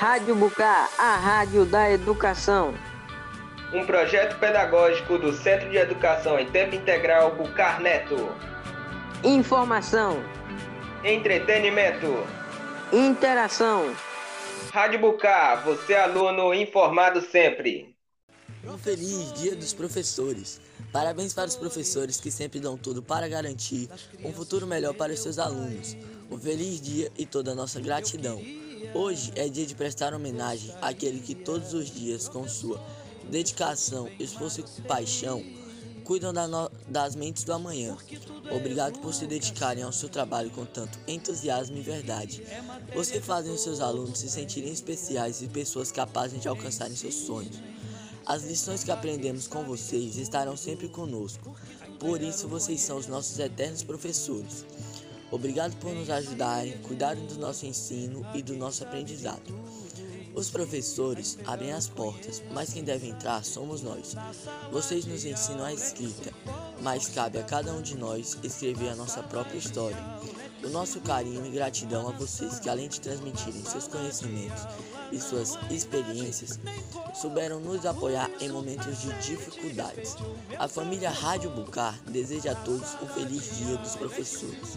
Rádio Bucar, a rádio da educação. Um projeto pedagógico do Centro de Educação em Tempo Integral Bucar Neto. Informação. Entretenimento. Interação. Rádio Bucar, você aluno informado sempre. Um feliz Dia dos Professores. Parabéns para os professores que sempre dão tudo para garantir um futuro melhor para os seus alunos. Um feliz dia e toda a nossa gratidão. Hoje é dia de prestar homenagem àquele que todos os dias, com sua dedicação, esforço e paixão, cuidam da no... das mentes do amanhã. Obrigado por se dedicarem ao seu trabalho com tanto entusiasmo e verdade. Você fazem os seus alunos se sentirem especiais e pessoas capazes de alcançarem seus sonhos. As lições que aprendemos com vocês estarão sempre conosco. Por isso, vocês são os nossos eternos professores. Obrigado por nos ajudarem, cuidarem do nosso ensino e do nosso aprendizado. Os professores abrem as portas, mas quem deve entrar somos nós. Vocês nos ensinam a escrita, mas cabe a cada um de nós escrever a nossa própria história. O nosso carinho e gratidão a vocês que, além de transmitirem seus conhecimentos e suas experiências, souberam nos apoiar em momentos de dificuldades. A família Rádio Bucar deseja a todos um feliz Dia dos Professores.